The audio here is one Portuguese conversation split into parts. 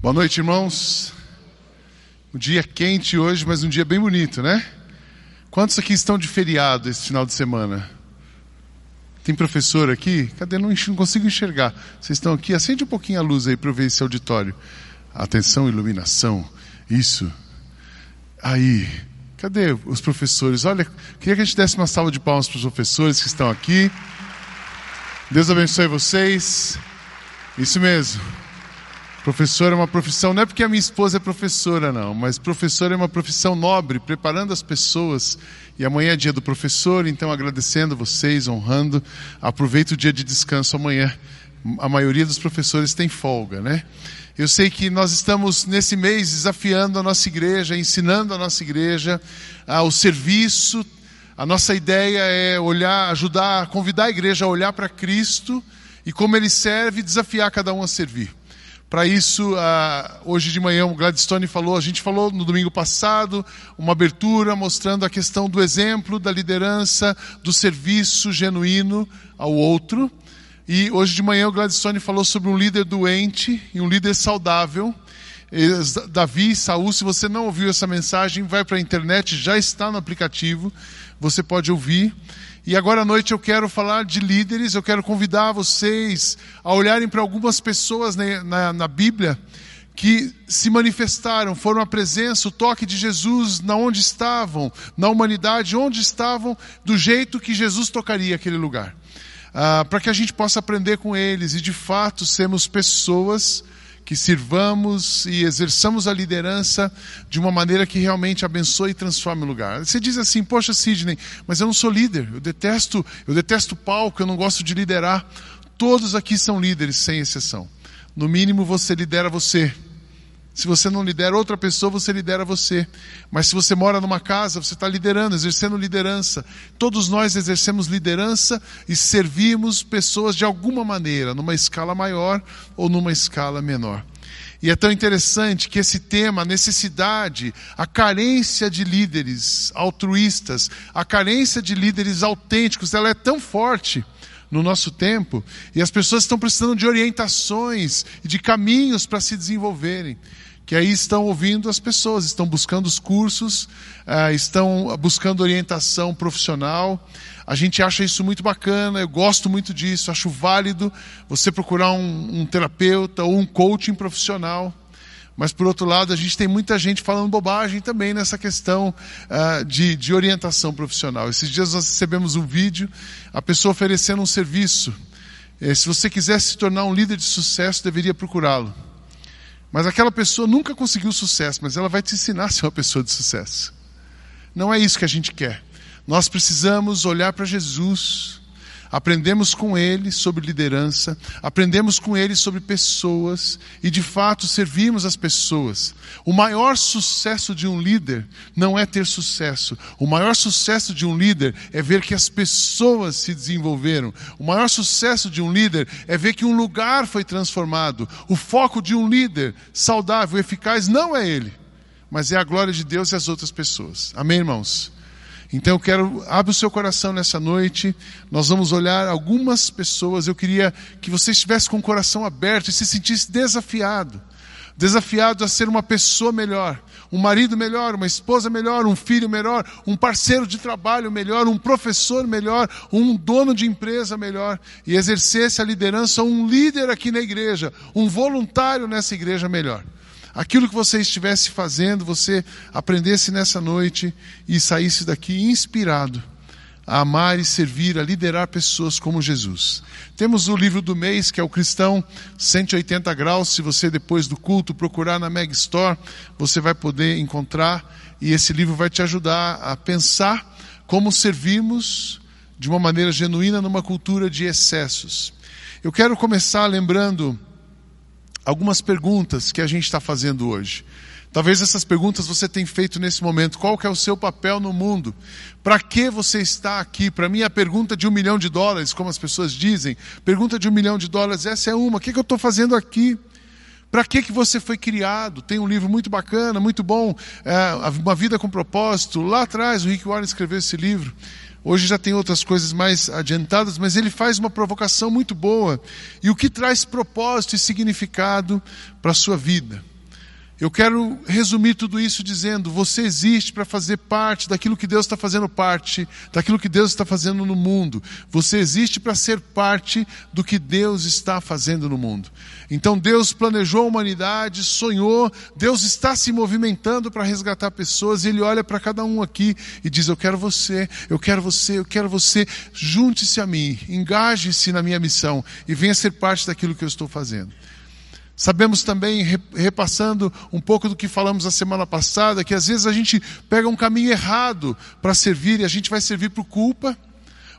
Boa noite, irmãos. Um dia quente hoje, mas um dia bem bonito, né? Quantos aqui estão de feriado esse final de semana? Tem professor aqui? Cadê? Não, não consigo enxergar. Vocês estão aqui? Acende um pouquinho a luz aí para eu ver esse auditório. Atenção, iluminação. Isso. Aí. Cadê os professores? Olha, queria que a gente desse uma salva de palmas para os professores que estão aqui. Deus abençoe vocês. Isso mesmo. Professor é uma profissão, não é porque a minha esposa é professora, não, mas professor é uma profissão nobre, preparando as pessoas. E amanhã é dia do professor, então agradecendo vocês, honrando. Aproveita o dia de descanso amanhã. A maioria dos professores tem folga, né? Eu sei que nós estamos nesse mês desafiando a nossa igreja, ensinando a nossa igreja ao serviço. A nossa ideia é olhar, ajudar, convidar a igreja a olhar para Cristo e como ele serve e desafiar cada um a servir. Para isso, hoje de manhã o Gladstone falou, a gente falou no domingo passado, uma abertura mostrando a questão do exemplo, da liderança, do serviço genuíno ao outro. E hoje de manhã o Gladstone falou sobre um líder doente e um líder saudável. Davi Saul, se você não ouviu essa mensagem, vai para a internet, já está no aplicativo, você pode ouvir. E agora à noite eu quero falar de líderes, eu quero convidar vocês a olharem para algumas pessoas na, na, na, Bíblia que se manifestaram, foram a presença, o toque de Jesus na onde estavam, na humanidade, onde estavam, do jeito que Jesus tocaria aquele lugar. Ah, para que a gente possa aprender com eles e de fato sermos pessoas que sirvamos e exerçamos a liderança de uma maneira que realmente abençoe e transforme o lugar. Você diz assim, poxa Sidney, mas eu não sou líder, eu detesto, eu detesto palco, eu não gosto de liderar. Todos aqui são líderes, sem exceção. No mínimo você lidera você. Se você não lidera outra pessoa, você lidera você. Mas se você mora numa casa, você está liderando, exercendo liderança. Todos nós exercemos liderança e servimos pessoas de alguma maneira, numa escala maior ou numa escala menor. E é tão interessante que esse tema, a necessidade, a carência de líderes altruístas, a carência de líderes autênticos, ela é tão forte no nosso tempo e as pessoas estão precisando de orientações e de caminhos para se desenvolverem que aí estão ouvindo as pessoas, estão buscando os cursos, uh, estão buscando orientação profissional. A gente acha isso muito bacana, eu gosto muito disso, acho válido você procurar um, um terapeuta ou um coaching profissional. Mas, por outro lado, a gente tem muita gente falando bobagem também nessa questão uh, de, de orientação profissional. Esses dias nós recebemos um vídeo, a pessoa oferecendo um serviço. Eh, se você quiser se tornar um líder de sucesso, deveria procurá-lo. Mas aquela pessoa nunca conseguiu sucesso, mas ela vai te ensinar a ser uma pessoa de sucesso. Não é isso que a gente quer. Nós precisamos olhar para Jesus Aprendemos com ele sobre liderança, aprendemos com ele sobre pessoas e de fato servimos as pessoas. O maior sucesso de um líder não é ter sucesso. O maior sucesso de um líder é ver que as pessoas se desenvolveram. O maior sucesso de um líder é ver que um lugar foi transformado. O foco de um líder saudável, eficaz, não é ele, mas é a glória de Deus e as outras pessoas. Amém, irmãos? Então eu quero, abre o seu coração nessa noite, nós vamos olhar algumas pessoas, eu queria que você estivesse com o coração aberto e se sentisse desafiado. Desafiado a ser uma pessoa melhor, um marido melhor, uma esposa melhor, um filho melhor, um parceiro de trabalho melhor, um professor melhor, um dono de empresa melhor, e exercesse a liderança, um líder aqui na igreja, um voluntário nessa igreja melhor aquilo que você estivesse fazendo, você aprendesse nessa noite e saísse daqui inspirado a amar e servir, a liderar pessoas como Jesus. Temos o livro do mês, que é o Cristão 180 Graus. Se você, depois do culto, procurar na Meg Store, você vai poder encontrar. E esse livro vai te ajudar a pensar como servimos de uma maneira genuína numa cultura de excessos. Eu quero começar lembrando algumas perguntas que a gente está fazendo hoje. Talvez essas perguntas você tenha feito nesse momento. Qual que é o seu papel no mundo? Para que você está aqui? Para mim, a pergunta de um milhão de dólares, como as pessoas dizem, pergunta de um milhão de dólares, essa é uma. O que, que eu estou fazendo aqui? Para que, que você foi criado? Tem um livro muito bacana, muito bom, é, Uma Vida com Propósito. Lá atrás, o Rick Warren escreveu esse livro. Hoje já tem outras coisas mais adiantadas, mas ele faz uma provocação muito boa e o que traz propósito e significado para a sua vida. Eu quero resumir tudo isso dizendo: você existe para fazer parte daquilo que Deus está fazendo parte, daquilo que Deus está fazendo no mundo. Você existe para ser parte do que Deus está fazendo no mundo. Então Deus planejou a humanidade, sonhou, Deus está se movimentando para resgatar pessoas, e Ele olha para cada um aqui e diz: Eu quero você, eu quero você, eu quero você, junte-se a mim, engaje-se na minha missão e venha ser parte daquilo que eu estou fazendo. Sabemos também, repassando um pouco do que falamos a semana passada, que às vezes a gente pega um caminho errado para servir e a gente vai servir por culpa,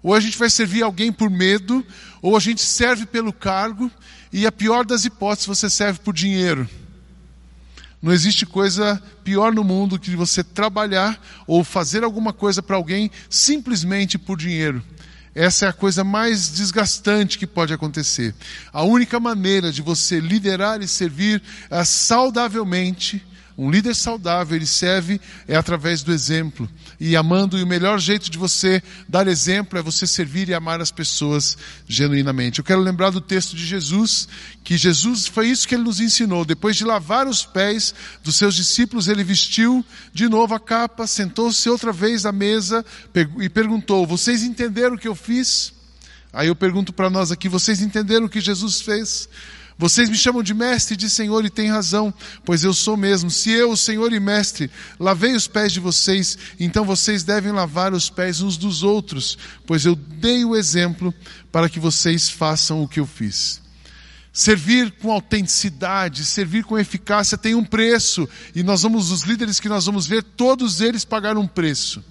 ou a gente vai servir alguém por medo, ou a gente serve pelo cargo, e a pior das hipóteses, você serve por dinheiro. Não existe coisa pior no mundo que você trabalhar ou fazer alguma coisa para alguém simplesmente por dinheiro. Essa é a coisa mais desgastante que pode acontecer. A única maneira de você liderar e servir uh, saudavelmente um líder saudável, ele serve é através do exemplo. E amando, e o melhor jeito de você dar exemplo é você servir e amar as pessoas genuinamente. Eu quero lembrar do texto de Jesus, que Jesus foi isso que ele nos ensinou. Depois de lavar os pés dos seus discípulos, ele vestiu de novo a capa, sentou-se outra vez à mesa e perguntou: Vocês entenderam o que eu fiz? Aí eu pergunto para nós aqui: vocês entenderam o que Jesus fez? Vocês me chamam de mestre e de senhor e têm razão, pois eu sou mesmo. Se eu, senhor e mestre, lavei os pés de vocês, então vocês devem lavar os pés uns dos outros, pois eu dei o exemplo para que vocês façam o que eu fiz. Servir com autenticidade, servir com eficácia tem um preço, e nós vamos, os líderes que nós vamos ver, todos eles pagaram um preço.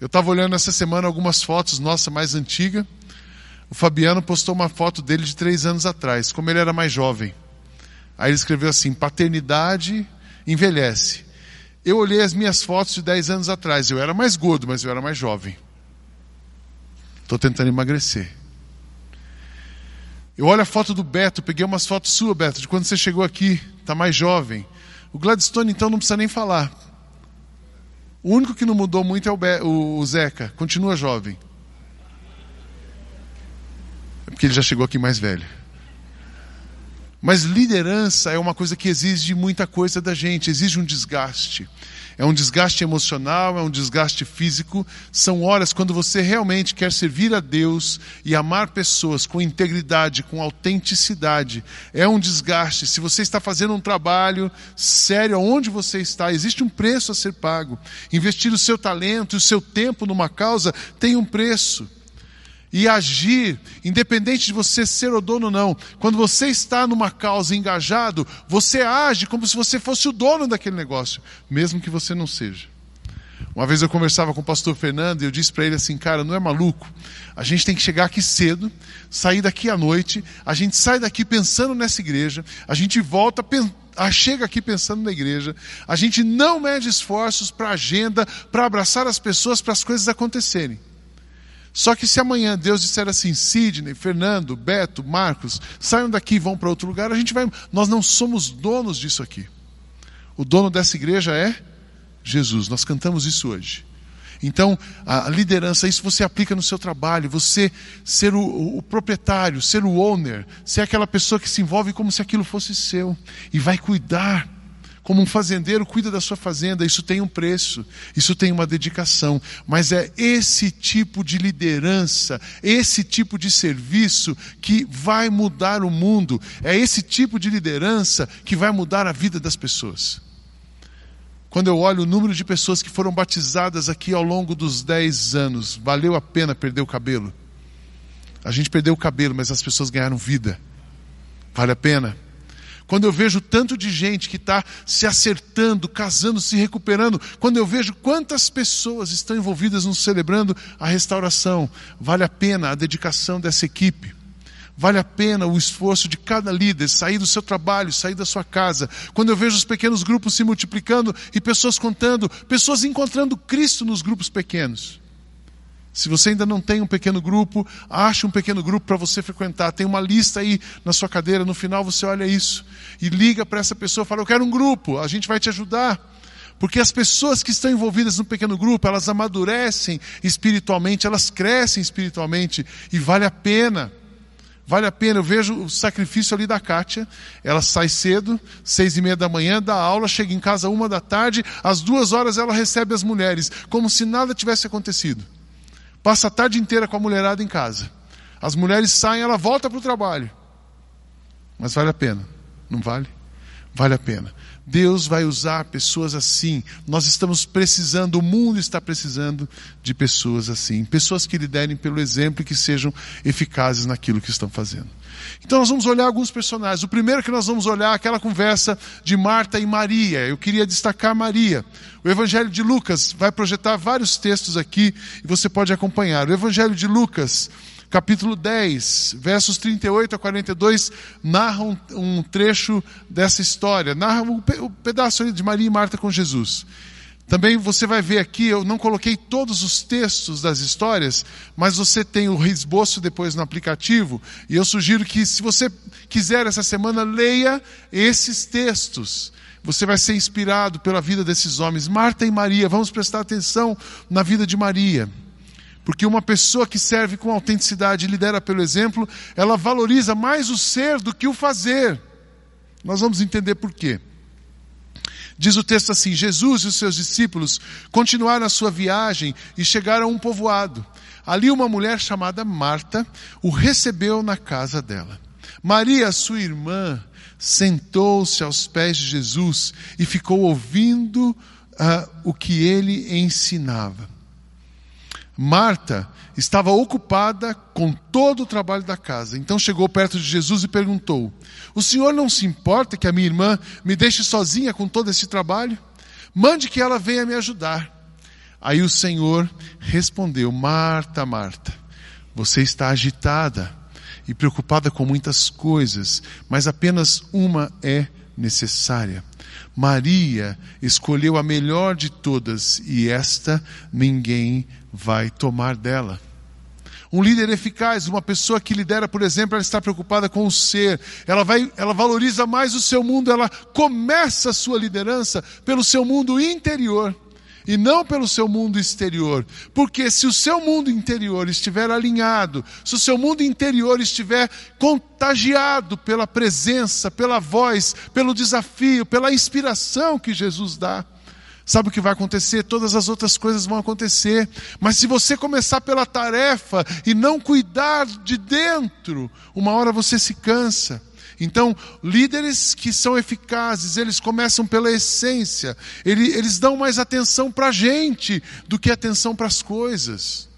Eu estava olhando essa semana algumas fotos nossa mais antiga o Fabiano postou uma foto dele de três anos atrás, como ele era mais jovem. Aí ele escreveu assim: paternidade envelhece. Eu olhei as minhas fotos de dez anos atrás. Eu era mais gordo, mas eu era mais jovem. Estou tentando emagrecer. Eu olho a foto do Beto, peguei umas fotos suas, Beto, de quando você chegou aqui, está mais jovem. O Gladstone, então, não precisa nem falar. O único que não mudou muito é o, Be o Zeca, continua jovem porque ele já chegou aqui mais velho. Mas liderança é uma coisa que exige muita coisa da gente, exige um desgaste. É um desgaste emocional, é um desgaste físico. São horas quando você realmente quer servir a Deus e amar pessoas com integridade, com autenticidade. É um desgaste. Se você está fazendo um trabalho sério, onde você está, existe um preço a ser pago. Investir o seu talento e o seu tempo numa causa tem um preço e agir, independente de você ser o dono ou não. Quando você está numa causa engajado, você age como se você fosse o dono daquele negócio, mesmo que você não seja. Uma vez eu conversava com o pastor Fernando e eu disse para ele assim, cara, não é maluco? A gente tem que chegar aqui cedo, sair daqui à noite, a gente sai daqui pensando nessa igreja, a gente volta chega aqui pensando na igreja, a gente não mede esforços para a agenda, para abraçar as pessoas, para as coisas acontecerem. Só que se amanhã Deus disser assim, Sidney, Fernando, Beto, Marcos, saiam daqui e vão para outro lugar, a gente vai. Nós não somos donos disso aqui. O dono dessa igreja é Jesus. Nós cantamos isso hoje. Então, a liderança, isso você aplica no seu trabalho, você ser o, o, proprietário, ser o owner, ser aquela pessoa que se envolve como se aquilo fosse seu e vai cuidar como um fazendeiro cuida da sua fazenda, isso tem um preço, isso tem uma dedicação, mas é esse tipo de liderança, esse tipo de serviço que vai mudar o mundo, é esse tipo de liderança que vai mudar a vida das pessoas. Quando eu olho o número de pessoas que foram batizadas aqui ao longo dos 10 anos, valeu a pena perder o cabelo? A gente perdeu o cabelo, mas as pessoas ganharam vida. Vale a pena? Quando eu vejo tanto de gente que está se acertando, casando, se recuperando, quando eu vejo quantas pessoas estão envolvidas no celebrando a restauração, vale a pena a dedicação dessa equipe. Vale a pena o esforço de cada líder sair do seu trabalho, sair da sua casa. Quando eu vejo os pequenos grupos se multiplicando e pessoas contando, pessoas encontrando Cristo nos grupos pequenos. Se você ainda não tem um pequeno grupo, ache um pequeno grupo para você frequentar. Tem uma lista aí na sua cadeira, no final você olha isso e liga para essa pessoa fala: Eu quero um grupo, a gente vai te ajudar. Porque as pessoas que estão envolvidas no pequeno grupo, elas amadurecem espiritualmente, elas crescem espiritualmente e vale a pena. Vale a pena, eu vejo o sacrifício ali da Kátia. Ela sai cedo, seis e meia da manhã, dá aula, chega em casa uma da tarde, às duas horas ela recebe as mulheres, como se nada tivesse acontecido. Passa a tarde inteira com a mulherada em casa. As mulheres saem, ela volta para o trabalho. Mas vale a pena, não vale? Vale a pena. Deus vai usar pessoas assim. Nós estamos precisando, o mundo está precisando de pessoas assim. Pessoas que liderem pelo exemplo e que sejam eficazes naquilo que estão fazendo. Então nós vamos olhar alguns personagens. O primeiro que nós vamos olhar é aquela conversa de Marta e Maria. Eu queria destacar Maria. O Evangelho de Lucas vai projetar vários textos aqui e você pode acompanhar. O Evangelho de Lucas capítulo 10, versos 38 a 42, narram um, um trecho dessa história, narra um, um pedaço de Maria e Marta com Jesus. Também você vai ver aqui, eu não coloquei todos os textos das histórias, mas você tem o esboço depois no aplicativo, e eu sugiro que, se você quiser essa semana, leia esses textos. Você vai ser inspirado pela vida desses homens. Marta e Maria, vamos prestar atenção na vida de Maria. Porque uma pessoa que serve com autenticidade e lidera pelo exemplo, ela valoriza mais o ser do que o fazer. Nós vamos entender por quê. Diz o texto assim: Jesus e os seus discípulos continuaram a sua viagem e chegaram a um povoado. Ali uma mulher chamada Marta o recebeu na casa dela. Maria, sua irmã, sentou-se aos pés de Jesus e ficou ouvindo uh, o que ele ensinava. Marta estava ocupada com todo o trabalho da casa. Então chegou perto de Jesus e perguntou: O senhor não se importa que a minha irmã me deixe sozinha com todo esse trabalho? Mande que ela venha me ajudar. Aí o Senhor respondeu: Marta, Marta, você está agitada e preocupada com muitas coisas, mas apenas uma é necessária. Maria escolheu a melhor de todas e esta ninguém vai tomar dela. Um líder eficaz, uma pessoa que lidera, por exemplo, ela está preocupada com o ser, ela, vai, ela valoriza mais o seu mundo, ela começa a sua liderança pelo seu mundo interior e não pelo seu mundo exterior. Porque se o seu mundo interior estiver alinhado, se o seu mundo interior estiver contagiado pela presença, pela voz, pelo desafio, pela inspiração que Jesus dá, Sabe o que vai acontecer? Todas as outras coisas vão acontecer. Mas se você começar pela tarefa e não cuidar de dentro, uma hora você se cansa. Então, líderes que são eficazes, eles começam pela essência, eles, dão mais atenção para a gente do que atenção para as coisas.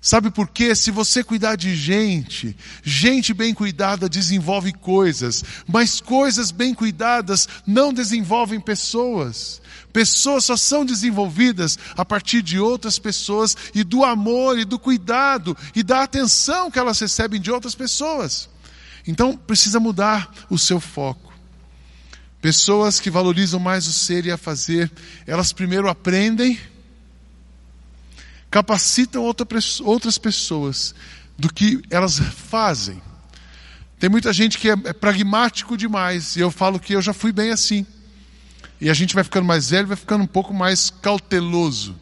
Sabe por quê? Se você cuidar de gente, gente bem cuidada desenvolve coisas, mas coisas bem cuidadas não desenvolvem pessoas. Pessoas só são desenvolvidas a partir de outras pessoas e do amor e do cuidado e da atenção que elas recebem de outras pessoas. Então precisa mudar o seu foco. Pessoas que valorizam mais o ser e a fazer, elas primeiro aprendem, capacitam outras pessoas do que elas fazem. Tem muita gente que é, é pragmático demais, e eu falo que eu já fui bem assim. E a gente vai ficando mais velho, vai ficando um pouco mais cauteloso.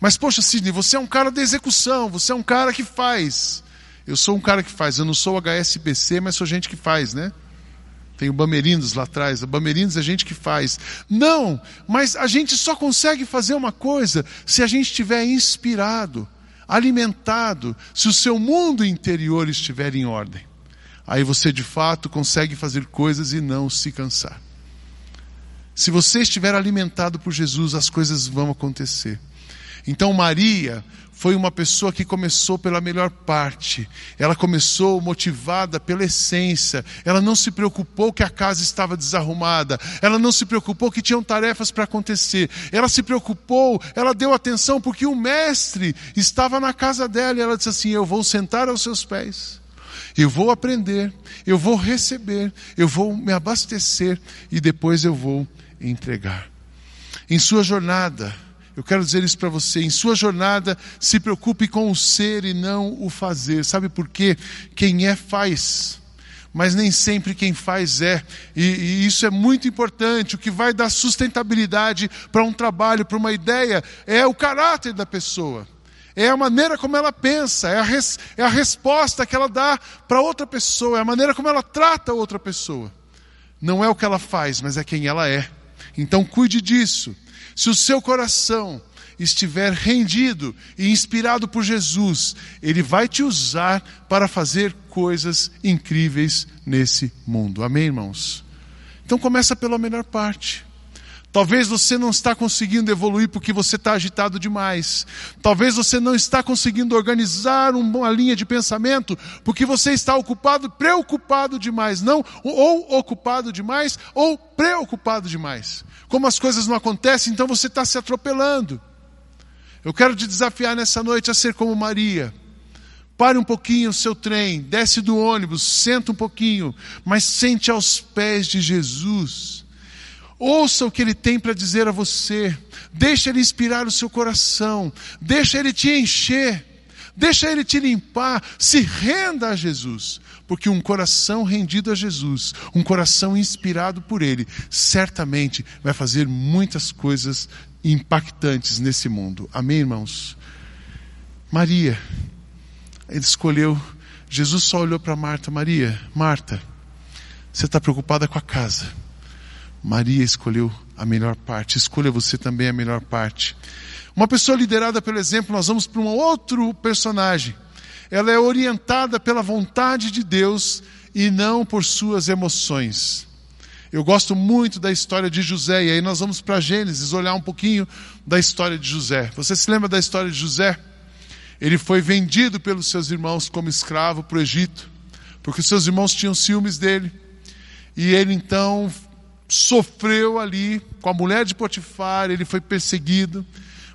Mas, poxa, Sidney, você é um cara da execução, você é um cara que faz. Eu sou um cara que faz, eu não sou HSBC, mas sou gente que faz, né? Tem o Bamerindos lá atrás, a Bamerindos é gente que faz. Não, mas a gente só consegue fazer uma coisa se a gente estiver inspirado, alimentado, se o seu mundo interior estiver em ordem. Aí você de fato consegue fazer coisas e não se cansar. Se você estiver alimentado por Jesus, as coisas vão acontecer. Então Maria foi uma pessoa que começou pela melhor parte. Ela começou motivada pela essência. Ela não se preocupou que a casa estava desarrumada. Ela não se preocupou que tinham tarefas para acontecer. Ela se preocupou, ela deu atenção porque o mestre estava na casa dela e ela disse assim: "Eu vou sentar aos seus pés. Eu vou aprender, eu vou receber, eu vou me abastecer e depois eu vou entregar." Em sua jornada, eu quero dizer isso para você. Em sua jornada, se preocupe com o ser e não o fazer. Sabe por quê? Quem é, faz. mas nem sempre quem faz é. E, e isso é muito importante. O que vai dar sustentabilidade para um trabalho, para uma ideia, é o caráter da pessoa. É a maneira como ela pensa, é a, res, é a resposta que ela dá para outra pessoa, é a maneira como ela trata outra pessoa. Não é o que ela faz, mas é quem ela é. Então cuide disso. Se o seu coração estiver rendido e inspirado por Jesus, Ele vai te usar para fazer coisas incríveis nesse mundo. Amém, irmãos? Então começa pela melhor parte. Talvez você não está conseguindo evoluir porque você está agitado demais. Talvez você não está conseguindo organizar uma linha de pensamento porque você está ocupado, preocupado demais. Não, ou ocupado demais, ou preocupado demais. Como as coisas não acontecem, então você está se atropelando. Eu quero te desafiar nessa noite a ser como Maria. Pare um pouquinho o seu trem, desce do ônibus, senta um pouquinho, mas sente aos pés de Jesus. Ouça o que ele tem para dizer a você. Deixa ele inspirar o seu coração. Deixa ele te encher. Deixa ele te limpar. Se renda a Jesus. Porque um coração rendido a Jesus, um coração inspirado por Ele, certamente vai fazer muitas coisas impactantes nesse mundo. Amém, irmãos? Maria, ele escolheu, Jesus só olhou para Marta: Maria, Marta, você está preocupada com a casa. Maria escolheu a melhor parte, escolha você também a melhor parte. Uma pessoa liderada pelo exemplo, nós vamos para um outro personagem. Ela é orientada pela vontade de Deus e não por suas emoções. Eu gosto muito da história de José, e aí nós vamos para Gênesis olhar um pouquinho da história de José. Você se lembra da história de José? Ele foi vendido pelos seus irmãos como escravo para o Egito, porque seus irmãos tinham ciúmes dele. E ele então sofreu ali com a mulher de Potifar, ele foi perseguido,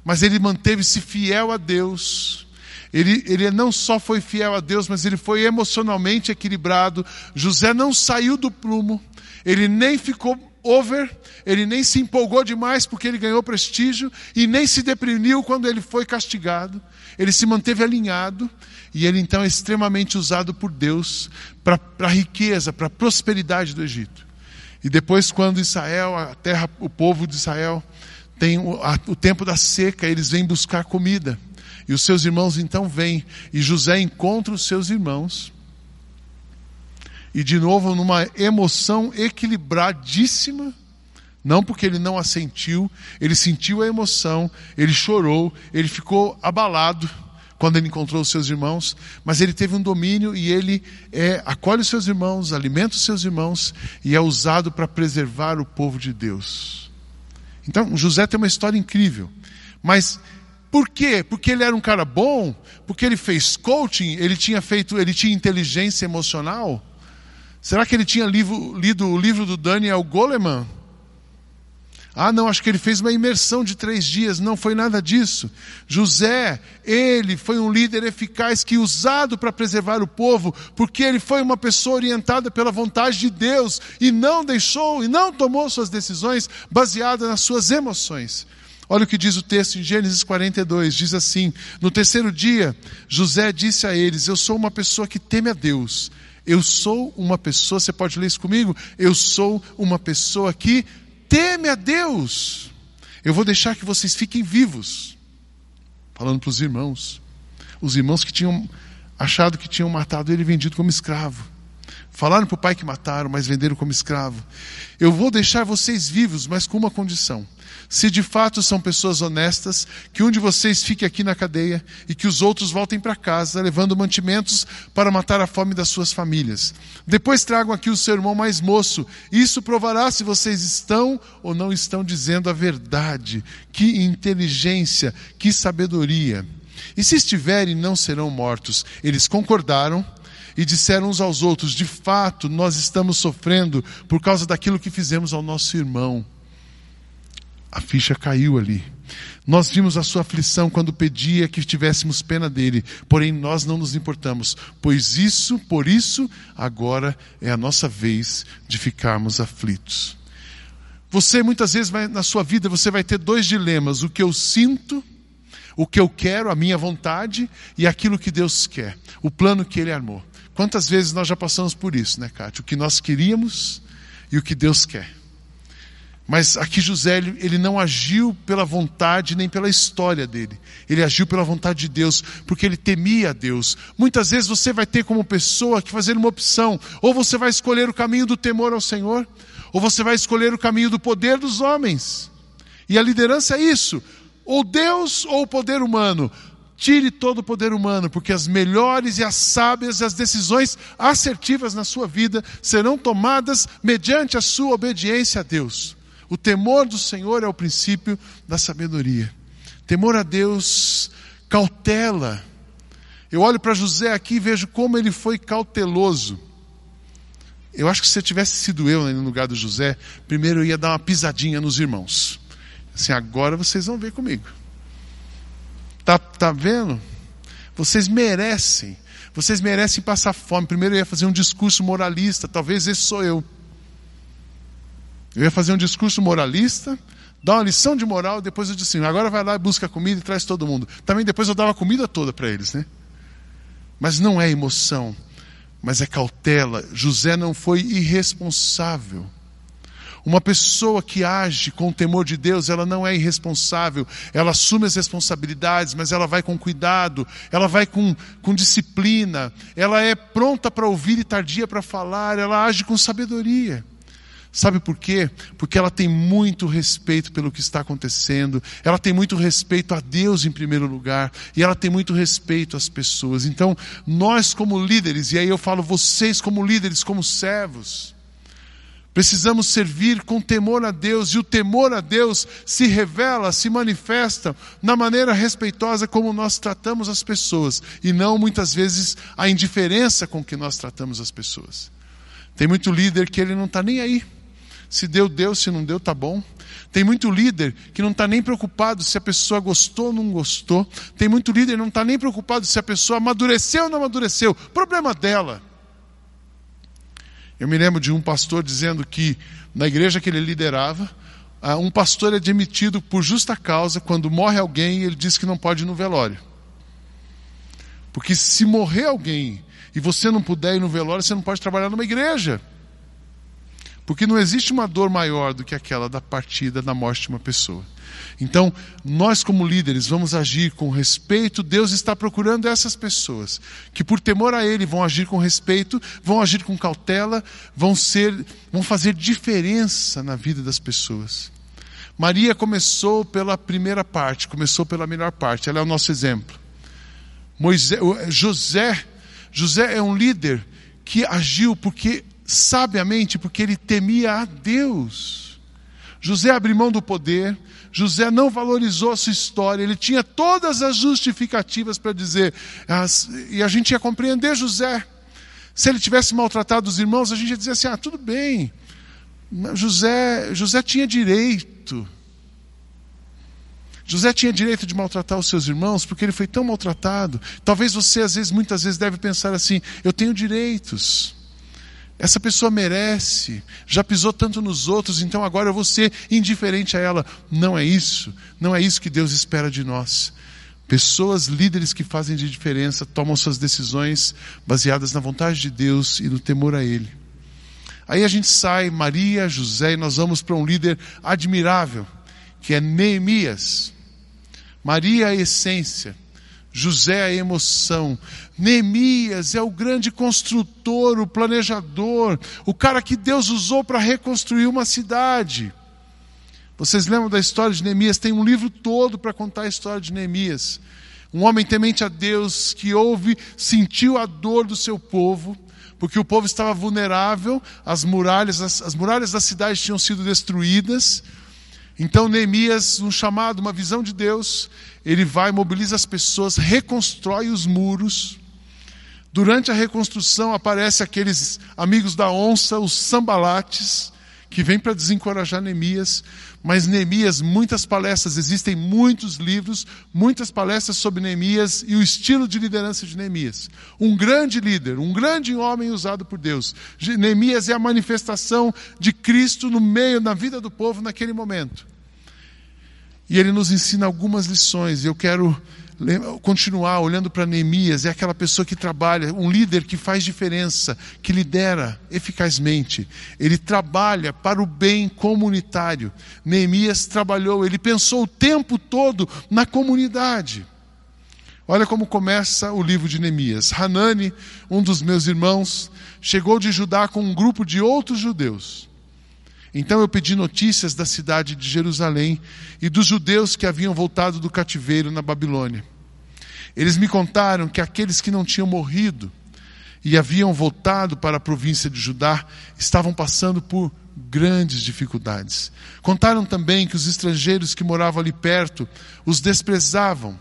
mas ele manteve-se fiel a Deus. Ele, ele não só foi fiel a Deus, mas ele foi emocionalmente equilibrado. José não saiu do prumo, ele nem ficou over, ele nem se empolgou demais porque ele ganhou prestígio e nem se deprimiu quando ele foi castigado. Ele se manteve alinhado e ele então é extremamente usado por Deus para a riqueza, para a prosperidade do Egito. E depois, quando Israel, a terra, o povo de Israel, tem o, a, o tempo da seca, eles vêm buscar comida. E os seus irmãos então vêm. E José encontra os seus irmãos e de novo numa emoção equilibradíssima, não porque ele não a sentiu, ele sentiu a emoção, ele chorou, ele ficou abalado quando ele encontrou os seus irmãos, mas ele teve um domínio e ele é, acolhe os seus irmãos, alimenta os seus irmãos e é usado para preservar o povo de Deus. Então, José tem uma história incrível, mas por quê? Porque ele era um cara bom, porque ele fez coaching, ele tinha feito, ele tinha inteligência emocional. Será que ele tinha lido, lido o livro do Daniel Goleman? Ah, não, acho que ele fez uma imersão de três dias. Não foi nada disso. José, ele foi um líder eficaz que usado para preservar o povo, porque ele foi uma pessoa orientada pela vontade de Deus e não deixou e não tomou suas decisões baseadas nas suas emoções. Olha o que diz o texto em Gênesis 42: diz assim: No terceiro dia, José disse a eles: Eu sou uma pessoa que teme a Deus eu sou uma pessoa, você pode ler isso comigo? Eu sou uma pessoa que teme a Deus. Eu vou deixar que vocês fiquem vivos. Falando para os irmãos. Os irmãos que tinham achado que tinham matado ele vendido como escravo. Falaram para o pai que mataram, mas venderam como escravo. Eu vou deixar vocês vivos, mas com uma condição. Se de fato são pessoas honestas, que um de vocês fique aqui na cadeia e que os outros voltem para casa, levando mantimentos para matar a fome das suas famílias. Depois tragam aqui o seu irmão mais moço. Isso provará se vocês estão ou não estão dizendo a verdade. Que inteligência, que sabedoria. E se estiverem, não serão mortos. Eles concordaram e disseram uns aos outros: De fato, nós estamos sofrendo por causa daquilo que fizemos ao nosso irmão a ficha caiu ali. Nós vimos a sua aflição quando pedia que tivéssemos pena dele, porém nós não nos importamos, pois isso, por isso, agora é a nossa vez de ficarmos aflitos. Você muitas vezes vai, na sua vida você vai ter dois dilemas: o que eu sinto, o que eu quero, a minha vontade e aquilo que Deus quer, o plano que Ele armou. Quantas vezes nós já passamos por isso, né, Kátia? O que nós queríamos e o que Deus quer. Mas aqui José, ele, não agiu pela vontade nem pela história dele. Ele agiu pela vontade de Deus, porque ele temia a Deus. Muitas vezes você vai ter como pessoa que fazer uma opção. Ou você vai escolher o caminho do temor ao Senhor, ou você vai escolher o caminho do poder dos homens. E a liderança é isso: ou Deus ou o poder humano. Tire todo o poder humano, porque as melhores e as sábias, as decisões assertivas na sua vida serão tomadas mediante a sua obediência a Deus. O temor do Senhor é o princípio da sabedoria. Temor a Deus cautela. Eu olho para José aqui e vejo como ele foi cauteloso. Eu acho que se eu tivesse sido eu no lugar do José, primeiro eu ia dar uma pisadinha nos irmãos. Assim, agora vocês vão ver comigo. Tá, tá vendo? Vocês merecem. Vocês merecem passar fome. Primeiro eu ia fazer um discurso moralista. Talvez esse sou eu. Eu ia fazer um discurso moralista, dar uma lição de moral, depois eu disse assim, agora vai lá e busca comida e traz todo mundo. Também depois eu dava a comida toda para eles, né? Mas não é emoção, mas é cautela. José não foi irresponsável. Uma pessoa que age com o temor de Deus, ela não é irresponsável, ela assume as responsabilidades, mas ela vai com cuidado, ela vai com, com disciplina, ela é pronta para ouvir e tardia para falar, ela age com sabedoria. Sabe por quê? Porque ela tem muito respeito pelo que está acontecendo, ela tem muito respeito a Deus em primeiro lugar, e ela tem muito respeito às pessoas. Então, nós, como líderes, e aí eu falo vocês, como líderes, como servos, precisamos servir com temor a Deus, e o temor a Deus se revela, se manifesta na maneira respeitosa como nós tratamos as pessoas, e não muitas vezes a indiferença com que nós tratamos as pessoas. Tem muito líder que ele não está nem aí. Se deu, deu, se não deu, tá bom. Tem muito líder que não está nem preocupado se a pessoa gostou ou não gostou. Tem muito líder que não está nem preocupado se a pessoa amadureceu ou não amadureceu. Problema dela. Eu me lembro de um pastor dizendo que na igreja que ele liderava, ah, um pastor é demitido por justa causa quando morre alguém ele diz que não pode ir no velório. Porque se morrer alguém e você não puder ir no velório, você não pode trabalhar numa igreja. Porque não existe uma dor maior do que aquela da partida, da morte de uma pessoa. Então, nós como líderes vamos agir com respeito. Deus está procurando essas pessoas que por temor a ele vão agir com respeito, vão agir com cautela, vão ser, vão fazer diferença na vida das pessoas. Maria começou pela primeira parte, começou pela melhor parte. Ela é o nosso exemplo. Moisés, José, José é um líder que agiu porque sabiamente porque ele temia a Deus. José abriu mão do poder, José não valorizou a sua história, ele tinha todas as justificativas para dizer, e a gente ia compreender José. Se ele tivesse maltratado os irmãos, a gente ia dizer assim: ah, tudo bem, José, José tinha direito. José tinha direito de maltratar os seus irmãos porque ele foi tão maltratado. Talvez você, às vezes, muitas vezes, deve pensar assim: eu tenho direitos. Essa pessoa merece, já pisou tanto nos outros, então agora eu vou ser indiferente a ela. Não é isso, não é isso que Deus espera de nós. Pessoas, líderes que fazem de diferença, tomam suas decisões baseadas na vontade de Deus e no temor a Ele. Aí a gente sai, Maria, José, e nós vamos para um líder admirável, que é Neemias. Maria, a essência. José é a emoção. Neemias é o grande construtor, o planejador, o cara que Deus usou para reconstruir uma cidade. Vocês lembram da história de Neemias? Tem um livro todo para contar a história de Neemias. Um homem temente a Deus que ouve, sentiu a dor do seu povo, porque o povo estava vulnerável, as muralhas, as, as muralhas da cidade tinham sido destruídas. Então Neemias, um chamado, uma visão de Deus, ele vai, mobiliza as pessoas, reconstrói os muros. Durante a reconstrução aparecem aqueles amigos da onça, os sambalates, que vêm para desencorajar Neemias. Mas Neemias, muitas palestras, existem muitos livros, muitas palestras sobre Neemias e o estilo de liderança de Neemias. Um grande líder, um grande homem usado por Deus. Neemias é a manifestação de Cristo no meio, na vida do povo naquele momento. E ele nos ensina algumas lições, e eu quero continuar olhando para Neemias, é aquela pessoa que trabalha, um líder que faz diferença, que lidera eficazmente. Ele trabalha para o bem comunitário. Neemias trabalhou, ele pensou o tempo todo na comunidade. Olha como começa o livro de Neemias. Hanani, um dos meus irmãos, chegou de Judá com um grupo de outros judeus. Então eu pedi notícias da cidade de Jerusalém e dos judeus que haviam voltado do cativeiro na Babilônia. Eles me contaram que aqueles que não tinham morrido e haviam voltado para a província de Judá estavam passando por grandes dificuldades. Contaram também que os estrangeiros que moravam ali perto os desprezavam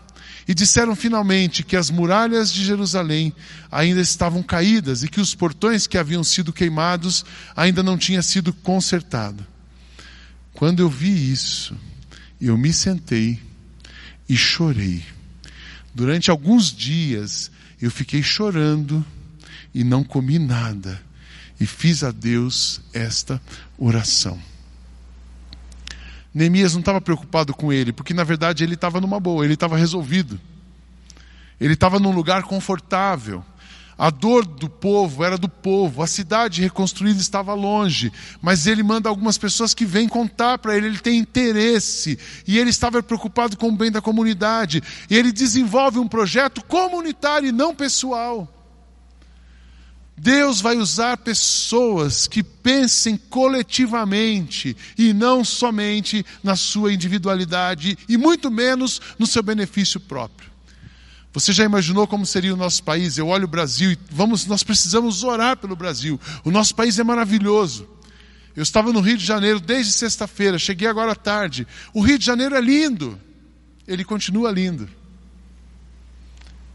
e disseram finalmente que as muralhas de Jerusalém ainda estavam caídas e que os portões que haviam sido queimados ainda não tinham sido consertados. Quando eu vi isso, eu me sentei e chorei. Durante alguns dias eu fiquei chorando e não comi nada. E fiz a Deus esta oração. Neemias não estava preocupado com ele, porque na verdade ele estava numa boa, ele estava resolvido. Ele estava num lugar confortável. A dor do povo era do povo, a cidade reconstruída estava longe, mas ele manda algumas pessoas que vêm contar para ele, ele tem interesse, e ele estava preocupado com o bem da comunidade, e ele desenvolve um projeto comunitário e não pessoal. Deus vai usar pessoas que pensem coletivamente e não somente na sua individualidade e muito menos no seu benefício próprio. Você já imaginou como seria o nosso país? Eu olho o Brasil e vamos, nós precisamos orar pelo Brasil. O nosso país é maravilhoso. Eu estava no Rio de Janeiro desde sexta-feira, cheguei agora à tarde. O Rio de Janeiro é lindo. Ele continua lindo.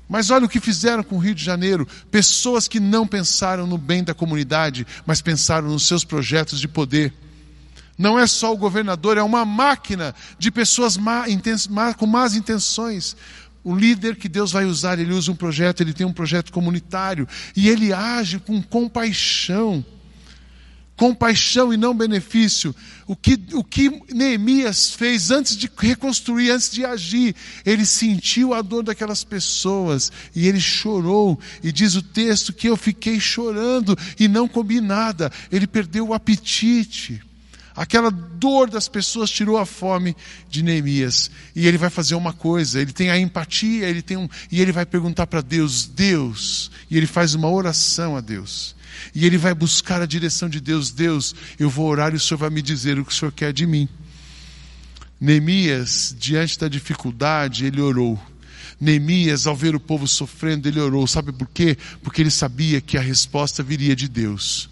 Mas olha o que fizeram com o Rio de Janeiro: pessoas que não pensaram no bem da comunidade, mas pensaram nos seus projetos de poder. Não é só o governador, é uma máquina de pessoas má, má, com más intenções. O líder que Deus vai usar, ele usa um projeto, ele tem um projeto comunitário e ele age com compaixão compaixão e não benefício. O que, o que Neemias fez antes de reconstruir, antes de agir, ele sentiu a dor daquelas pessoas e ele chorou. E diz o texto que eu fiquei chorando e não comi nada. Ele perdeu o apetite. Aquela dor das pessoas tirou a fome de Neemias. E ele vai fazer uma coisa, ele tem a empatia, ele tem um, e ele vai perguntar para Deus, Deus, e ele faz uma oração a Deus. E ele vai buscar a direção de Deus. Deus, eu vou orar e o Senhor vai me dizer o que o Senhor quer de mim. Neemias, diante da dificuldade, ele orou. Neemias, ao ver o povo sofrendo, ele orou. Sabe por quê? Porque ele sabia que a resposta viria de Deus.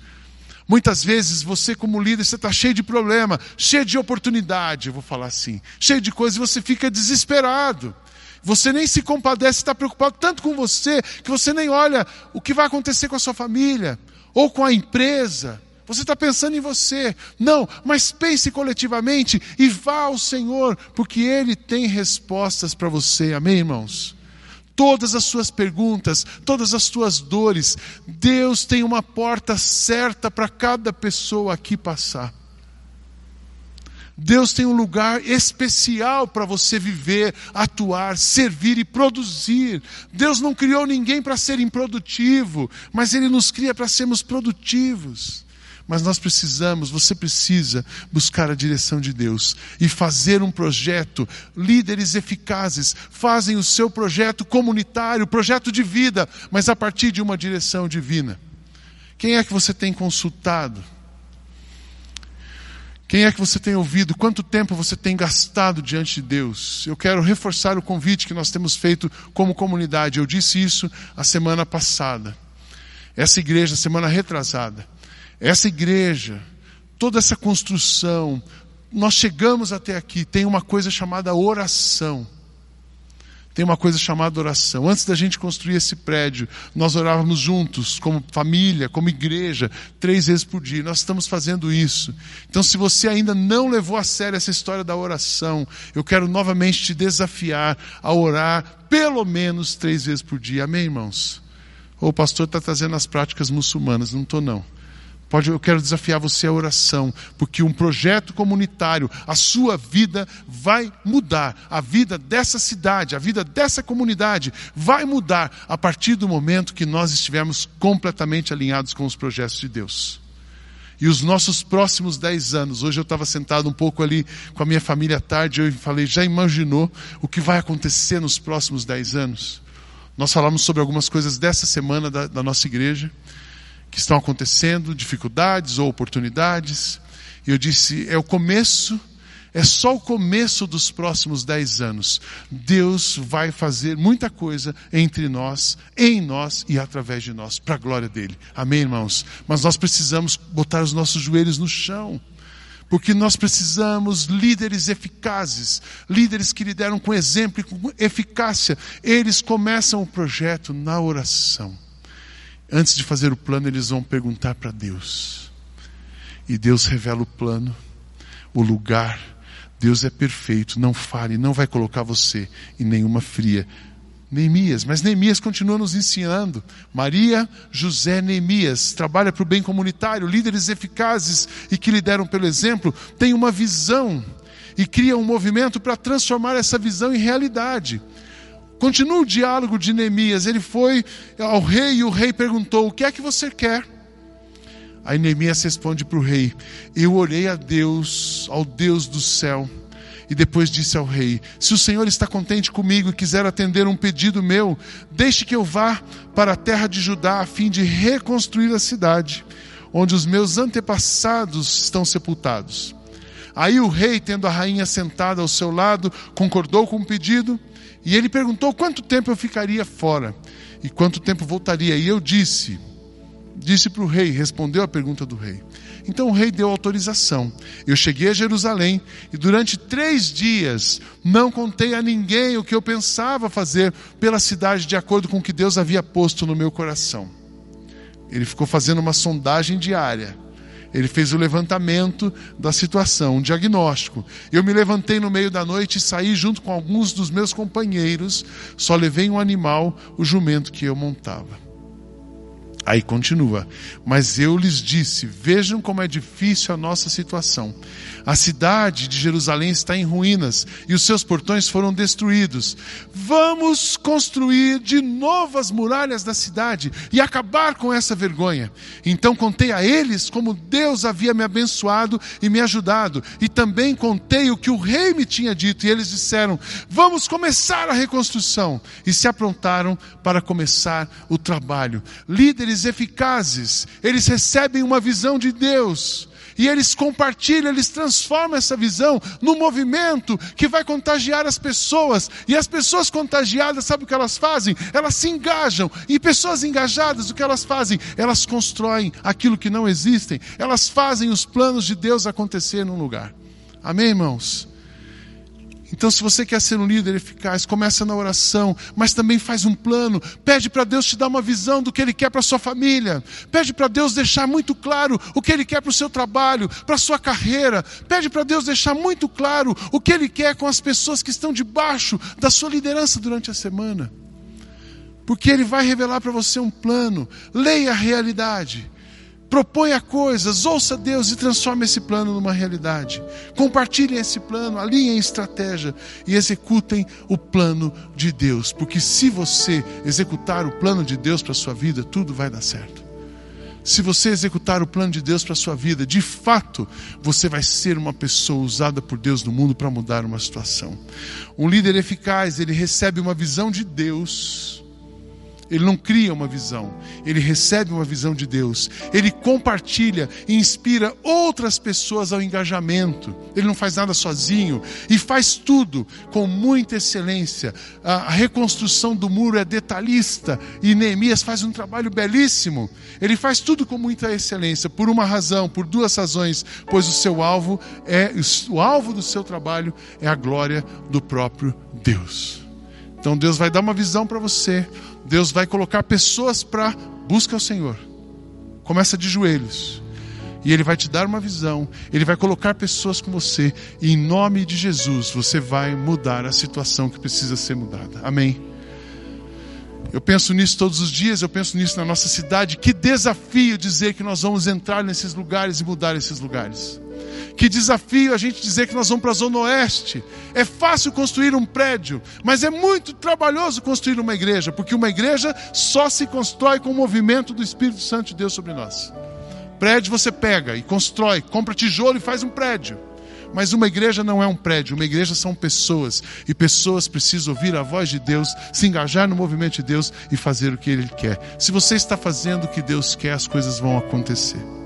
Muitas vezes você, como líder, você está cheio de problema, cheio de oportunidade, eu vou falar assim, cheio de coisas, e você fica desesperado. Você nem se compadece, está preocupado tanto com você, que você nem olha o que vai acontecer com a sua família, ou com a empresa. Você está pensando em você. Não, mas pense coletivamente e vá ao Senhor, porque Ele tem respostas para você. Amém, irmãos? Todas as suas perguntas, todas as suas dores, Deus tem uma porta certa para cada pessoa aqui passar. Deus tem um lugar especial para você viver, atuar, servir e produzir. Deus não criou ninguém para ser improdutivo, mas Ele nos cria para sermos produtivos. Mas nós precisamos, você precisa buscar a direção de Deus e fazer um projeto. Líderes eficazes fazem o seu projeto comunitário, projeto de vida, mas a partir de uma direção divina. Quem é que você tem consultado? Quem é que você tem ouvido? Quanto tempo você tem gastado diante de Deus? Eu quero reforçar o convite que nós temos feito como comunidade. Eu disse isso a semana passada. Essa igreja, semana retrasada. Essa igreja, toda essa construção, nós chegamos até aqui, tem uma coisa chamada oração tem uma coisa chamada oração. Antes da gente construir esse prédio, nós orávamos juntos, como família, como igreja, três vezes por dia. Nós estamos fazendo isso. Então, se você ainda não levou a sério essa história da oração, eu quero novamente te desafiar a orar pelo menos três vezes por dia. Amém, irmãos? O pastor está trazendo as práticas muçulmanas. Não estou, não. Pode, eu quero desafiar você à oração, porque um projeto comunitário, a sua vida vai mudar, a vida dessa cidade, a vida dessa comunidade vai mudar a partir do momento que nós estivermos completamente alinhados com os projetos de Deus. E os nossos próximos dez anos, hoje eu estava sentado um pouco ali com a minha família à tarde, eu falei, já imaginou o que vai acontecer nos próximos dez anos? Nós falamos sobre algumas coisas dessa semana da, da nossa igreja que estão acontecendo, dificuldades ou oportunidades. E eu disse: é o começo, é só o começo dos próximos dez anos. Deus vai fazer muita coisa entre nós, em nós e através de nós, para a glória dele. Amém, irmãos? Mas nós precisamos botar os nossos joelhos no chão. Porque nós precisamos líderes eficazes, líderes que lideram com exemplo e com eficácia. Eles começam o projeto na oração. Antes de fazer o plano, eles vão perguntar para Deus. E Deus revela o plano, o lugar. Deus é perfeito, não fale, não vai colocar você em nenhuma fria. Neemias, mas Neemias continua nos ensinando. Maria, José, Neemias, trabalha para o bem comunitário, líderes eficazes e que lideram pelo exemplo, têm uma visão e criam um movimento para transformar essa visão em realidade. Continua o diálogo de Neemias. Ele foi ao rei e o rei perguntou: O que é que você quer? Aí Neemias responde para o rei: Eu orei a Deus, ao Deus do céu. E depois disse ao rei: Se o Senhor está contente comigo e quiser atender um pedido meu, deixe que eu vá para a terra de Judá a fim de reconstruir a cidade, onde os meus antepassados estão sepultados. Aí o rei, tendo a rainha sentada ao seu lado, concordou com o pedido. E ele perguntou quanto tempo eu ficaria fora e quanto tempo voltaria. E eu disse, disse para o rei, respondeu a pergunta do rei. Então o rei deu autorização. Eu cheguei a Jerusalém e durante três dias não contei a ninguém o que eu pensava fazer pela cidade de acordo com o que Deus havia posto no meu coração. Ele ficou fazendo uma sondagem diária ele fez o levantamento da situação, um diagnóstico. Eu me levantei no meio da noite e saí junto com alguns dos meus companheiros. Só levei um animal, o jumento que eu montava. Aí continua. Mas eu lhes disse: vejam como é difícil a nossa situação. A cidade de Jerusalém está em ruínas e os seus portões foram destruídos. Vamos construir de novo as muralhas da cidade e acabar com essa vergonha. Então contei a eles como Deus havia me abençoado e me ajudado, e também contei o que o rei me tinha dito, e eles disseram: Vamos começar a reconstrução. E se aprontaram para começar o trabalho. Líderes eficazes, eles recebem uma visão de Deus e eles compartilham, eles transformam essa visão num movimento que vai contagiar as pessoas. E as pessoas contagiadas, sabe o que elas fazem? Elas se engajam. E pessoas engajadas, o que elas fazem? Elas constroem aquilo que não existem. Elas fazem os planos de Deus acontecer num lugar. Amém, irmãos? Então, se você quer ser um líder eficaz, começa na oração, mas também faz um plano. Pede para Deus te dar uma visão do que Ele quer para sua família. Pede para Deus deixar muito claro o que Ele quer para o seu trabalho, para sua carreira. Pede para Deus deixar muito claro o que Ele quer com as pessoas que estão debaixo da sua liderança durante a semana. Porque Ele vai revelar para você um plano. Leia a realidade proponha coisas, ouça Deus e transforme esse plano numa realidade. Compartilhem esse plano, alinhem estratégia e executem o plano de Deus, porque se você executar o plano de Deus para a sua vida, tudo vai dar certo. Se você executar o plano de Deus para a sua vida, de fato, você vai ser uma pessoa usada por Deus no mundo para mudar uma situação. Um líder eficaz, ele recebe uma visão de Deus ele não cria uma visão, ele recebe uma visão de Deus. Ele compartilha e inspira outras pessoas ao engajamento. Ele não faz nada sozinho e faz tudo com muita excelência. A reconstrução do muro é detalhista e Neemias faz um trabalho belíssimo. Ele faz tudo com muita excelência, por uma razão, por duas razões, pois o seu alvo é o alvo do seu trabalho é a glória do próprio Deus. Então Deus vai dar uma visão para você, Deus vai colocar pessoas para busca o Senhor. Começa de joelhos. E Ele vai te dar uma visão, Ele vai colocar pessoas com você, e em nome de Jesus você vai mudar a situação que precisa ser mudada. Amém. Eu penso nisso todos os dias, eu penso nisso na nossa cidade. Que desafio dizer que nós vamos entrar nesses lugares e mudar esses lugares. Que desafio a gente dizer que nós vamos para a Zona Oeste. É fácil construir um prédio, mas é muito trabalhoso construir uma igreja, porque uma igreja só se constrói com o movimento do Espírito Santo de Deus sobre nós. Prédio você pega e constrói, compra tijolo e faz um prédio. Mas uma igreja não é um prédio, uma igreja são pessoas. E pessoas precisam ouvir a voz de Deus, se engajar no movimento de Deus e fazer o que Ele quer. Se você está fazendo o que Deus quer, as coisas vão acontecer.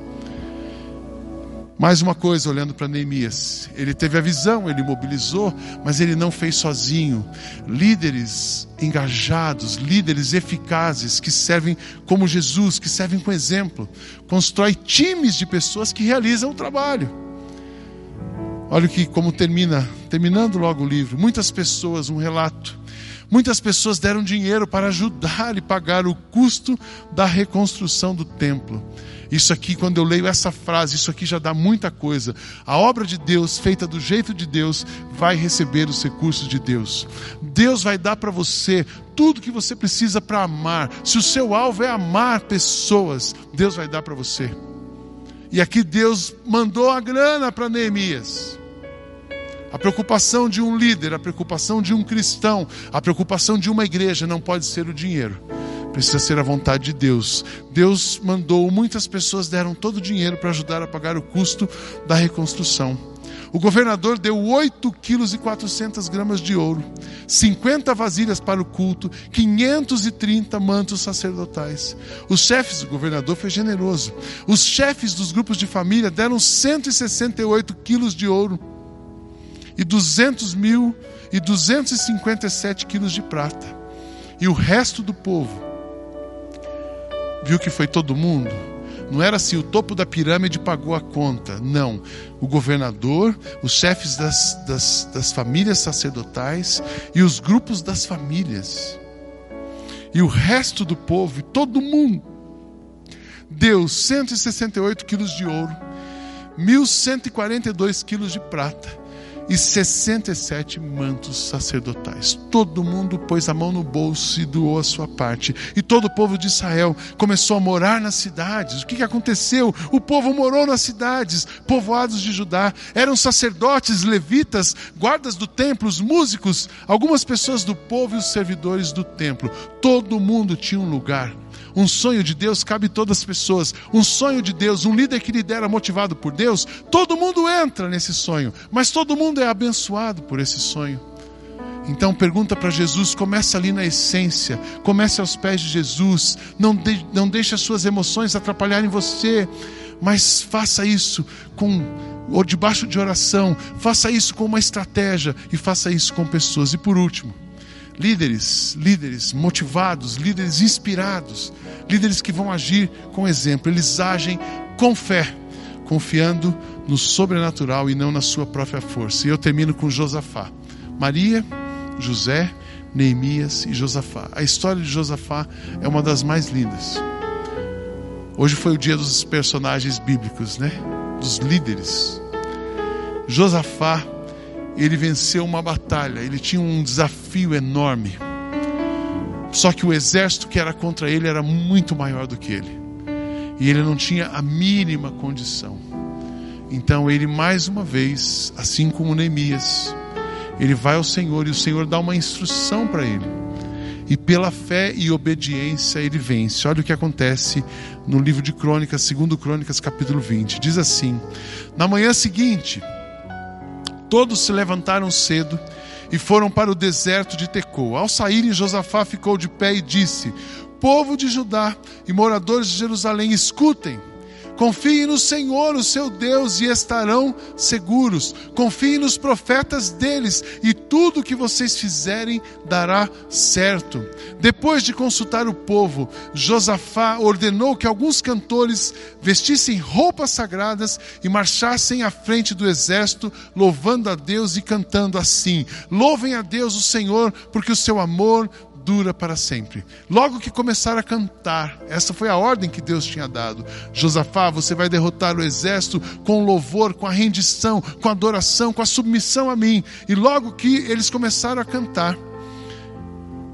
Mais uma coisa, olhando para Neemias, ele teve a visão, ele mobilizou, mas ele não fez sozinho. Líderes engajados, líderes eficazes, que servem como Jesus, que servem com exemplo, constrói times de pessoas que realizam o trabalho. Olha o que como termina, terminando logo o livro. Muitas pessoas, um relato. Muitas pessoas deram dinheiro para ajudar e pagar o custo da reconstrução do templo. Isso aqui, quando eu leio essa frase, isso aqui já dá muita coisa. A obra de Deus, feita do jeito de Deus, vai receber os recursos de Deus. Deus vai dar para você tudo que você precisa para amar. Se o seu alvo é amar pessoas, Deus vai dar para você. E aqui Deus mandou a grana para Neemias. A preocupação de um líder, a preocupação de um cristão, a preocupação de uma igreja não pode ser o dinheiro. Precisa ser a vontade de Deus. Deus mandou, muitas pessoas deram todo o dinheiro para ajudar a pagar o custo da reconstrução. O governador deu 8 quilos e 400 gramas de ouro, 50 vasilhas para o culto, 530 mantos sacerdotais. Os chefes, o governador foi generoso. Os chefes dos grupos de família deram 168 quilos de ouro e 200 mil e 257 quilos de prata. E o resto do povo viu que foi todo mundo não era assim, o topo da pirâmide pagou a conta. Não. O governador, os chefes das, das, das famílias sacerdotais e os grupos das famílias. E o resto do povo, todo mundo, deu 168 quilos de ouro, 1.142 quilos de prata e 67 mantos sacerdotais. Todo mundo pôs a mão no bolso e doou a sua parte. E todo o povo de Israel começou a morar nas cidades. O que aconteceu? O povo morou nas cidades, povoados de Judá. Eram sacerdotes, levitas, guardas do templo, os músicos, algumas pessoas do povo e os servidores do templo. Todo mundo tinha um lugar um sonho de Deus cabe todas as pessoas. Um sonho de Deus, um líder que lidera motivado por Deus, todo mundo entra nesse sonho, mas todo mundo é abençoado por esse sonho. Então pergunta para Jesus, começa ali na essência, comece aos pés de Jesus, não, de, não deixe as suas emoções atrapalharem você, mas faça isso com ou debaixo de oração, faça isso com uma estratégia e faça isso com pessoas. E por último, líderes, líderes motivados, líderes inspirados, líderes que vão agir com exemplo. Eles agem com fé, confiando no sobrenatural e não na sua própria força. E eu termino com Josafá. Maria, José, Neemias e Josafá. A história de Josafá é uma das mais lindas. Hoje foi o dia dos personagens bíblicos, né? Dos líderes. Josafá ele venceu uma batalha, ele tinha um desafio enorme. Só que o exército que era contra ele era muito maior do que ele. E ele não tinha a mínima condição. Então ele mais uma vez, assim como Neemias, ele vai ao Senhor e o Senhor dá uma instrução para ele. E pela fé e obediência ele vence. Olha o que acontece no livro de Crônicas, segundo Crônicas, capítulo 20. Diz assim: Na manhã seguinte, Todos se levantaram cedo e foram para o deserto de Tecoa. Ao saírem, Josafá ficou de pé e disse: Povo de Judá e moradores de Jerusalém, escutem. Confiem no Senhor, o seu Deus, e estarão seguros. Confiem nos profetas deles, e tudo que vocês fizerem dará certo. Depois de consultar o povo, Josafá ordenou que alguns cantores vestissem roupas sagradas e marchassem à frente do exército, louvando a Deus e cantando assim: Louvem a Deus, o Senhor, porque o seu amor dura para sempre. Logo que começaram a cantar, essa foi a ordem que Deus tinha dado. Josafá, você vai derrotar o exército com louvor, com a rendição, com a adoração, com a submissão a mim. E logo que eles começaram a cantar,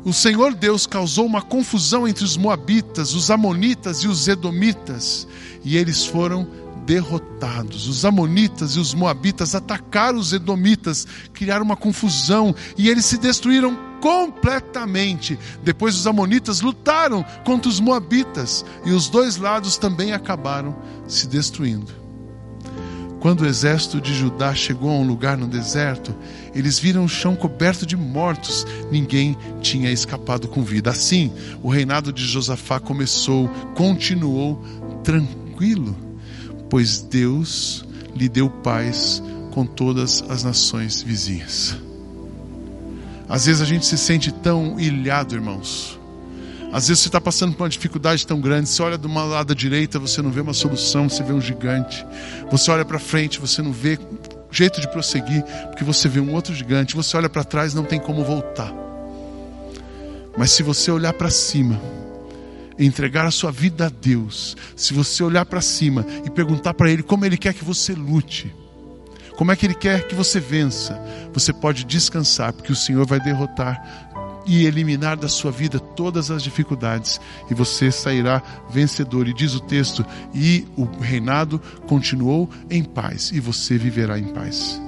o Senhor Deus causou uma confusão entre os Moabitas, os Amonitas e os Edomitas, e eles foram derrotados. Os Amonitas e os Moabitas atacaram os Edomitas, criaram uma confusão e eles se destruíram completamente. Depois os Amonitas lutaram contra os Moabitas e os dois lados também acabaram se destruindo. Quando o exército de Judá chegou a um lugar no deserto, eles viram o chão coberto de mortos, ninguém tinha escapado com vida. Assim, o reinado de Josafá começou, continuou tranquilo, pois Deus lhe deu paz com todas as nações vizinhas. Às vezes a gente se sente tão ilhado, irmãos às vezes você está passando por uma dificuldade tão grande, você olha de uma lado direita, você não vê uma solução, você vê um gigante. Você olha para frente, você não vê jeito de prosseguir, porque você vê um outro gigante. Você olha para trás, não tem como voltar. Mas se você olhar para cima, entregar a sua vida a Deus, se você olhar para cima e perguntar para Ele como Ele quer que você lute, como é que Ele quer que você vença, você pode descansar, porque o Senhor vai derrotar e eliminar da sua vida todas as dificuldades, e você sairá vencedor. E diz o texto: e o reinado continuou em paz, e você viverá em paz.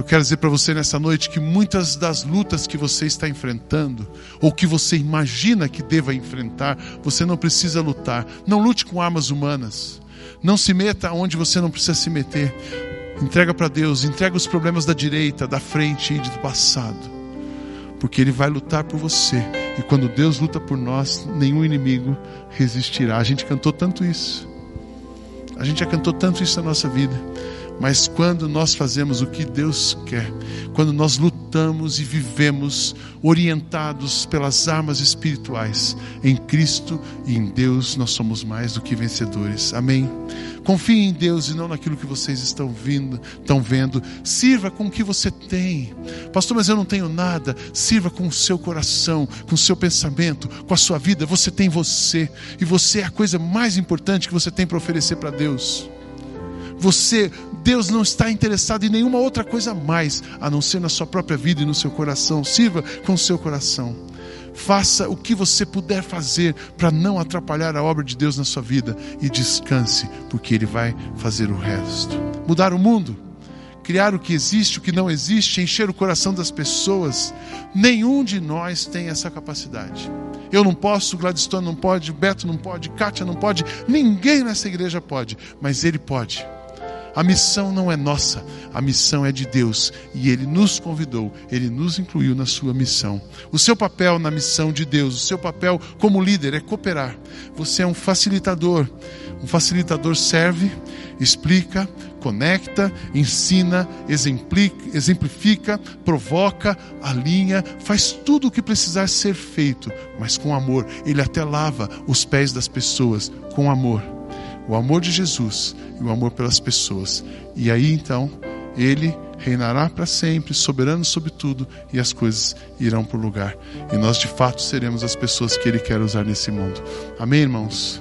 Eu quero dizer para você nessa noite que muitas das lutas que você está enfrentando, ou que você imagina que deva enfrentar, você não precisa lutar. Não lute com armas humanas. Não se meta onde você não precisa se meter. Entrega para Deus, entrega os problemas da direita, da frente e do passado porque Ele vai lutar por você. E quando Deus luta por nós, nenhum inimigo resistirá. A gente cantou tanto isso. A gente já cantou tanto isso na nossa vida. Mas quando nós fazemos o que Deus quer, quando nós lutamos e vivemos orientados pelas armas espirituais, em Cristo e em Deus nós somos mais do que vencedores. Amém. Confie em Deus e não naquilo que vocês estão vindo, estão vendo. Sirva com o que você tem. Pastor, mas eu não tenho nada. Sirva com o seu coração, com o seu pensamento, com a sua vida. Você tem você e você é a coisa mais importante que você tem para oferecer para Deus. Você, Deus não está interessado em nenhuma outra coisa mais, a não ser na sua própria vida e no seu coração. Sirva com o seu coração. Faça o que você puder fazer para não atrapalhar a obra de Deus na sua vida e descanse, porque Ele vai fazer o resto. Mudar o mundo, criar o que existe, o que não existe, encher o coração das pessoas. Nenhum de nós tem essa capacidade. Eu não posso, Gladstone não pode, Beto não pode, Kátia não pode, ninguém nessa igreja pode, mas Ele pode. A missão não é nossa, a missão é de Deus e Ele nos convidou, Ele nos incluiu na sua missão. O seu papel na missão de Deus, o seu papel como líder é cooperar. Você é um facilitador. Um facilitador serve, explica, conecta, ensina, exemplifica, provoca, alinha, faz tudo o que precisar ser feito, mas com amor. Ele até lava os pés das pessoas com amor o amor de Jesus e o amor pelas pessoas. E aí então, ele reinará para sempre, soberano sobre tudo, e as coisas irão para o lugar. E nós de fato seremos as pessoas que ele quer usar nesse mundo. Amém, irmãos?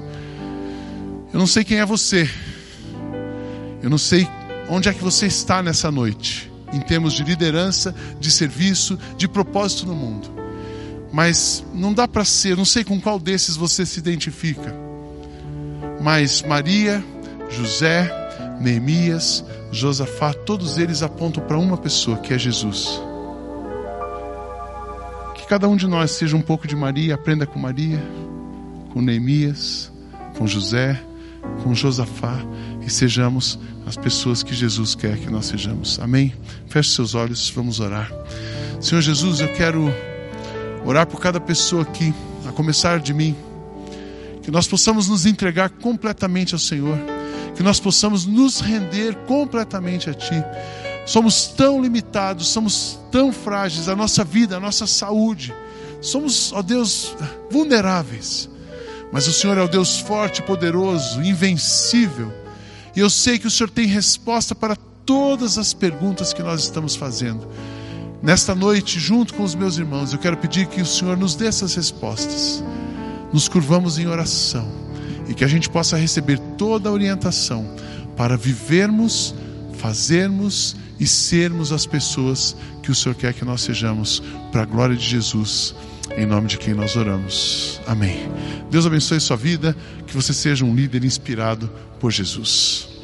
Eu não sei quem é você. Eu não sei onde é que você está nessa noite, em termos de liderança, de serviço, de propósito no mundo. Mas não dá para ser, não sei com qual desses você se identifica. Mas Maria, José, Neemias, Josafá, todos eles apontam para uma pessoa, que é Jesus. Que cada um de nós seja um pouco de Maria, aprenda com Maria, com Neemias, com José, com Josafá e sejamos as pessoas que Jesus quer que nós sejamos. Amém? Feche seus olhos, vamos orar. Senhor Jesus, eu quero orar por cada pessoa aqui, a começar de mim que nós possamos nos entregar completamente ao Senhor, que nós possamos nos render completamente a Ti. Somos tão limitados, somos tão frágeis, a nossa vida, a nossa saúde, somos, ó Deus, vulneráveis. Mas o Senhor é o Deus forte, poderoso, invencível. E eu sei que o Senhor tem resposta para todas as perguntas que nós estamos fazendo. Nesta noite, junto com os meus irmãos, eu quero pedir que o Senhor nos dê essas respostas nos curvamos em oração e que a gente possa receber toda a orientação para vivermos, fazermos e sermos as pessoas que o Senhor quer que nós sejamos, para a glória de Jesus, em nome de quem nós oramos. Amém. Deus abençoe sua vida, que você seja um líder inspirado por Jesus.